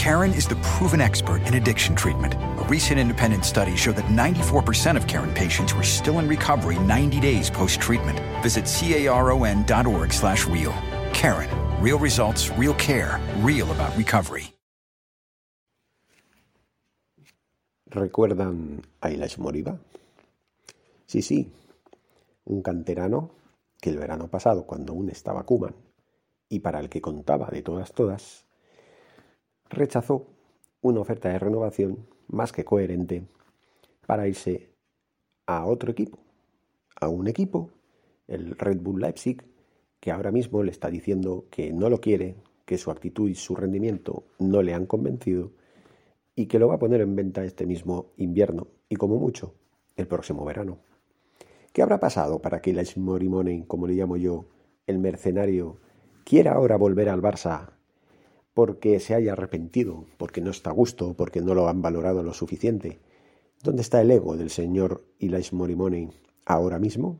Karen is the proven expert in addiction treatment. A recent independent study showed that 94% of Karen patients were still in recovery 90 days post-treatment. Visit caron.org slash real. Karen. Real results, real care, real about recovery. ¿Recuerdan a Moriba? Sí, sí, un canterano que el verano pasado, cuando aún estaba Kuman, y para el que contaba de todas todas, rechazó una oferta de renovación más que coherente para irse a otro equipo, a un equipo, el Red Bull Leipzig, que ahora mismo le está diciendo que no lo quiere, que su actitud y su rendimiento no le han convencido y que lo va a poner en venta este mismo invierno y como mucho el próximo verano. ¿Qué habrá pasado para que el Morimone, como le llamo yo, el mercenario, quiera ahora volver al Barça porque se haya arrepentido, porque no está a gusto, porque no lo han valorado lo suficiente? ¿Dónde está el ego del señor Ilais Morimone ahora mismo?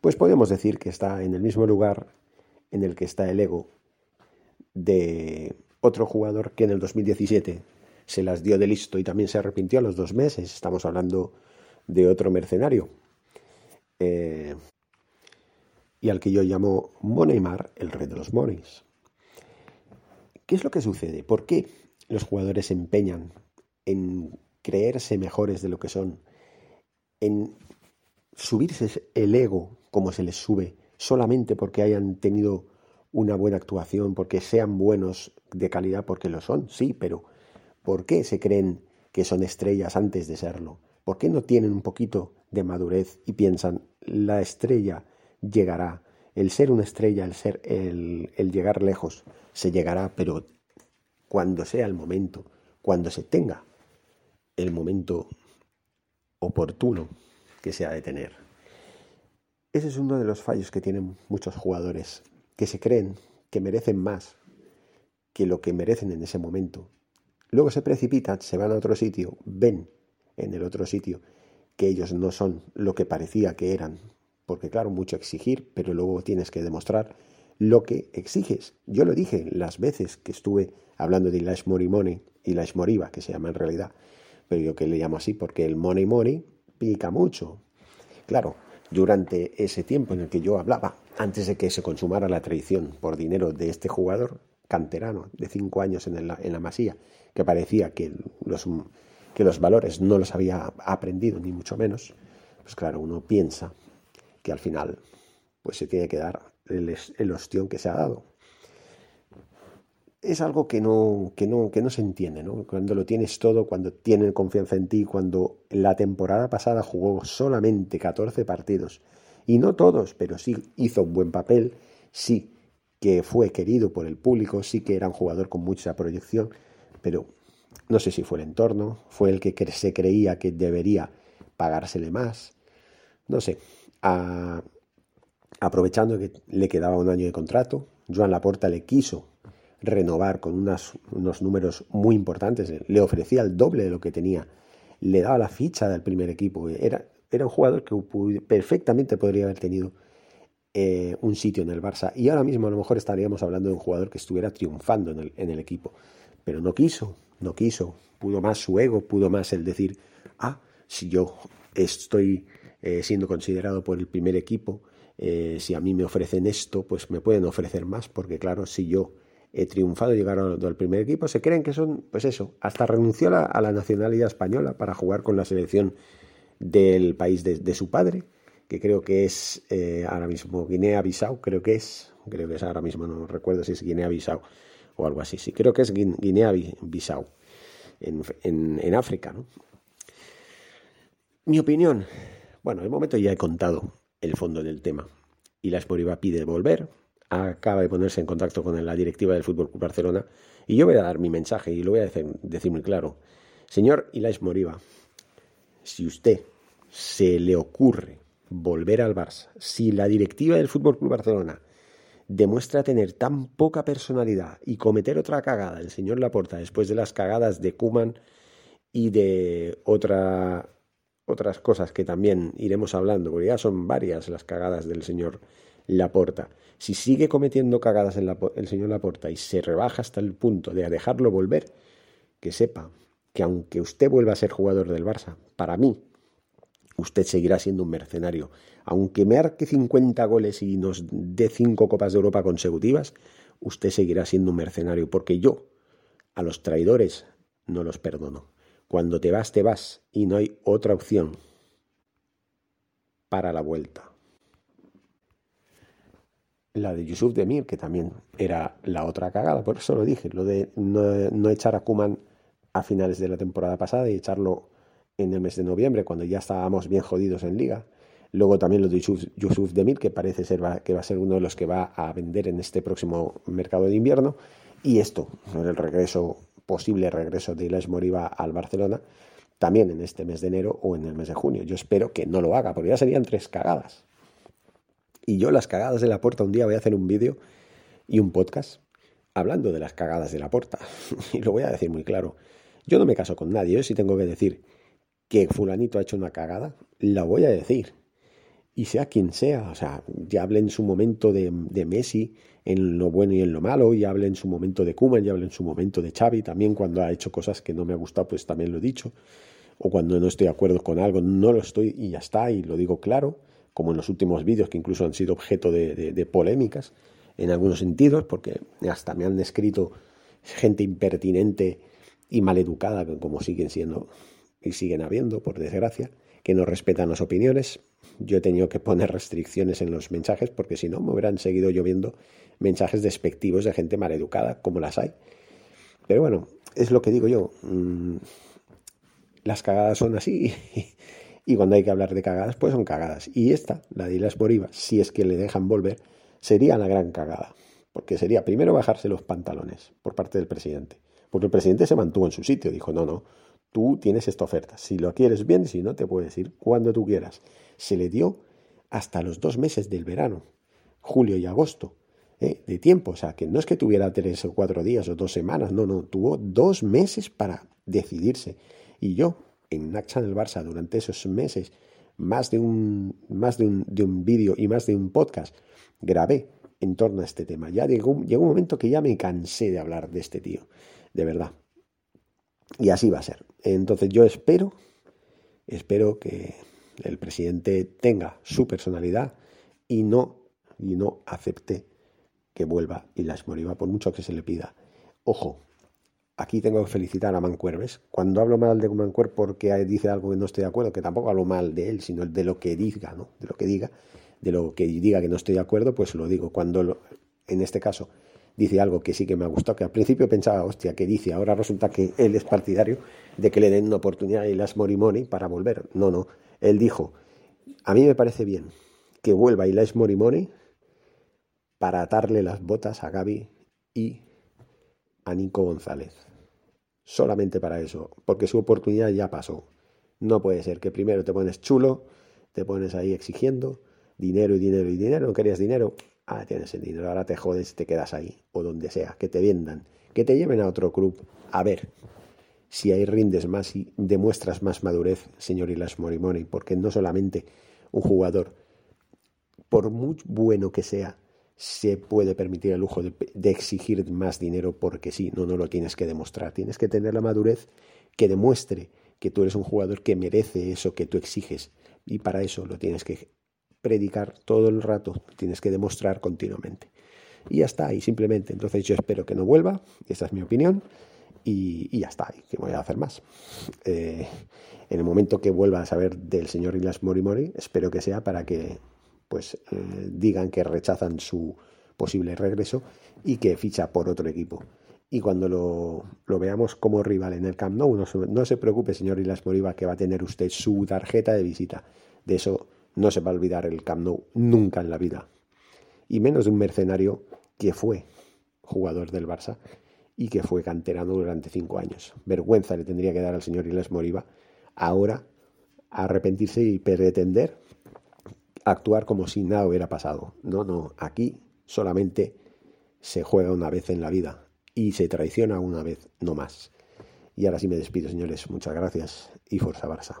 pues podemos decir que está en el mismo lugar en el que está el ego de otro jugador que en el 2017 se las dio de listo y también se arrepintió a los dos meses. Estamos hablando de otro mercenario. Eh, y al que yo llamo Moneymar, el rey de los moneys. ¿Qué es lo que sucede? ¿Por qué los jugadores se empeñan en creerse mejores de lo que son? En subirse el ego como se les sube solamente porque hayan tenido una buena actuación, porque sean buenos de calidad, porque lo son, sí, pero ¿por qué se creen que son estrellas antes de serlo? ¿Por qué no tienen un poquito de madurez y piensan, la estrella llegará, el ser una estrella, el ser, el, el llegar lejos, se llegará, pero cuando sea el momento, cuando se tenga el momento oportuno que se ha de tener. Ese es uno de los fallos que tienen muchos jugadores, que se creen que merecen más que lo que merecen en ese momento. Luego se precipitan, se van a otro sitio, ven en el otro sitio, que ellos no son lo que parecía que eran. Porque claro, mucho exigir, pero luego tienes que demostrar lo que exiges. Yo lo dije las veces que estuve hablando de Ilash Morimone y la Moriba, que se llama en realidad, pero yo que le llamo así porque el money money pica mucho. Claro, durante ese tiempo en el que yo hablaba, antes de que se consumara la traición por dinero de este jugador canterano de cinco años en, en la masía, que parecía que los que los valores no los había aprendido, ni mucho menos, pues claro, uno piensa que al final pues se tiene que dar el, el ostión que se ha dado. Es algo que no, que no, que no se entiende, ¿no? Cuando lo tienes todo, cuando tienen confianza en ti, cuando la temporada pasada jugó solamente 14 partidos, y no todos, pero sí hizo un buen papel, sí que fue querido por el público, sí que era un jugador con mucha proyección, pero no sé si fue el entorno, fue el que se creía que debería pagársele más. No sé. Aprovechando que le quedaba un año de contrato, Joan Laporta le quiso renovar con unos números muy importantes. Le ofrecía el doble de lo que tenía. Le daba la ficha del primer equipo. Era, era un jugador que perfectamente podría haber tenido eh, un sitio en el Barça. Y ahora mismo a lo mejor estaríamos hablando de un jugador que estuviera triunfando en el, en el equipo. Pero no quiso no quiso, pudo más su ego, pudo más el decir, ah, si yo estoy eh, siendo considerado por el primer equipo, eh, si a mí me ofrecen esto, pues me pueden ofrecer más, porque claro, si yo he triunfado y llegado al primer equipo, se creen que son, pues eso, hasta renunció a la, nacionalidad española para jugar con la selección del país de, su padre, que creo que es eh, ahora mismo Guinea-Bissau, creo que es, creo que es ahora mismo, no recuerdo si es Guinea-Bissau o algo así. Sí, creo que es Guinea-Bissau, en, África. ¿no? Mi opinión, bueno, el momento ya he contado el fondo del tema. Y la pide volver, acaba de ponerse en contacto con la directiva del Fútbol Club Barcelona y yo voy a dar mi mensaje y lo voy a decir, muy claro. Señor Ilais Moriba, si usted se le ocurre volver al Barça, si la directiva del Fútbol Club Barcelona demuestra tener tan poca personalidad y cometer otra cagada el señor Laporta después de las cagadas de Kuman y de otra, otras cosas que también iremos hablando, porque ya son varias las cagadas del señor Laporta. Si sigue cometiendo cagadas en el señor Laporta y se rebaja hasta el punto de dejarlo volver, que sepa que aunque usted vuelva a ser jugador del Barça, para mí, usted seguirá siendo un mercenario. Aunque me arque 50 goles y nos dé 5 Copas de Europa consecutivas, usted seguirá siendo un mercenario, porque yo a los traidores no los perdono. Cuando te vas, te vas y no hay otra opción para la vuelta. La de Yusuf Demir, que también era la otra cagada, por eso lo dije, lo de no, echar a Kuman a finales de la temporada pasada y echarlo en el mes de noviembre, cuando ya estábamos bien jodidos en liga. Luego también lo de Yusuf, Demir, que parece ser que va a ser uno de los que va a vender en este próximo mercado de invierno. Y esto, el regreso, posible regreso de Ilas Moriba al Barcelona, también en este mes de enero o en el mes de junio. Yo espero que no lo haga, porque ya serían tres cagadas. Y yo las cagadas de la puerta, un día voy a hacer un vídeo y un podcast hablando de las cagadas de la puerta. y lo voy a decir muy claro. Yo no me caso con nadie, yo sí tengo que decir que fulanito ha hecho una cagada, la voy a decir. Y sea quien sea, o sea, ya hablé en su momento de, Messi, en lo bueno y en lo malo, y hablé en su momento de Kuman, ya hablé en su momento de Xavi, también cuando ha hecho cosas que no me ha gustado, pues también lo he dicho. O cuando no estoy de acuerdo con algo, no lo estoy y ya está, y lo digo claro, como en los últimos vídeos que incluso han sido objeto de, de polémicas en algunos sentidos, porque hasta me han escrito gente impertinente y maleducada, como siguen siendo y siguen habiendo, por desgracia, que no respetan las opiniones. Yo he tenido que poner restricciones en los mensajes porque si no me hubieran seguido lloviendo mensajes despectivos de gente maleducada, como las hay. Pero bueno, es lo que digo yo. Mm, las cagadas son así y cuando hay que hablar de cagadas, pues son cagadas. Y esta, la de Ilas Boriva, si es que le dejan volver, sería la gran cagada. Porque sería primero bajarse los pantalones por parte del presidente. Porque el presidente se mantuvo en su sitio, dijo, no, no, tú tienes esta oferta. Si lo quieres bien, si no, te puedes ir cuando tú quieras. Se le dio hasta los dos meses del verano, julio y agosto, ¿eh? de tiempo. O sea, que no es que tuviera tres o cuatro días o dos semanas, no, no, tuvo dos meses para decidirse. Y yo, en Nacha del Barça, durante esos meses, más de un, más de un, de un vídeo y más de un podcast, grabé en torno a este tema. Ya llegó, llegó un momento que ya me cansé de hablar de este tío, de verdad. Y así va a ser. Entonces yo espero, espero que el presidente tenga su personalidad y no, y no acepte que vuelva y las Moriba, por mucho que se le pida. Ojo, aquí tengo que felicitar a Mancuerves. Cuando hablo mal de Mancuer porque dice algo que no estoy de acuerdo, que tampoco hablo mal de él, sino de lo que diga, ¿no? De lo que diga, de lo que diga que no estoy de acuerdo, pues lo digo. Cuando, en este caso, dice algo que sí que me ha gustado, que al principio pensaba, hostia, ¿qué dice? Ahora resulta que él es partidario de que le den una oportunidad y las Morimoni para volver. No, no. Él dijo, a mí me parece bien que vuelva Ilas Morimoni para atarle las botas a Gaby y a Nico González. Solamente para eso, porque su oportunidad ya pasó. No puede ser que primero te pones chulo, te pones ahí exigiendo dinero y dinero y dinero, no querías dinero, ah, tienes el dinero, ahora te jodes, te quedas ahí, o donde sea, que te vendan, que te lleven a otro club, a ver si ahí rindes más y demuestras más madurez, señor Ilas Morimoni, porque no solamente un jugador, por muy bueno que sea, se puede permitir el lujo de, de, exigir más dinero porque sí, no, no lo tienes que demostrar. Tienes que tener la madurez que demuestre que tú eres un jugador que merece eso que tú exiges. Y para eso lo tienes que predicar todo el rato, tienes que demostrar continuamente. Y ya está, y simplemente, entonces yo espero que no vuelva, esa es mi opinión, y, ya está, y que voy a hacer más. Eh, en el momento que vuelva a saber del señor Ilas Morimori, espero que sea para que pues eh, digan que rechazan su posible regreso y que ficha por otro equipo. Y cuando lo, lo veamos como rival en el Camp Nou, no, no se preocupe, señor Ilas Moriba, que va a tener usted su tarjeta de visita. De eso no se va a olvidar el Camp Nou nunca en la vida. y menos de un mercenario que fue jugador del Barça y que fue canterano durante cinco años. Vergüenza le tendría que dar al señor Iles Moriba ahora arrepentirse y pretender actuar como si nada hubiera pasado. No, no, aquí solamente se juega una vez en la vida y se traiciona una vez, no más. Y ahora sí me despido, señores. Muchas gracias y Forza Barça.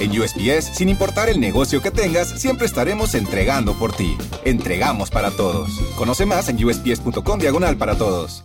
En USPS, sin importar el negocio que tengas, siempre estaremos entregando por ti. Entregamos para todos. Conoce más en usps.com diagonal para todos.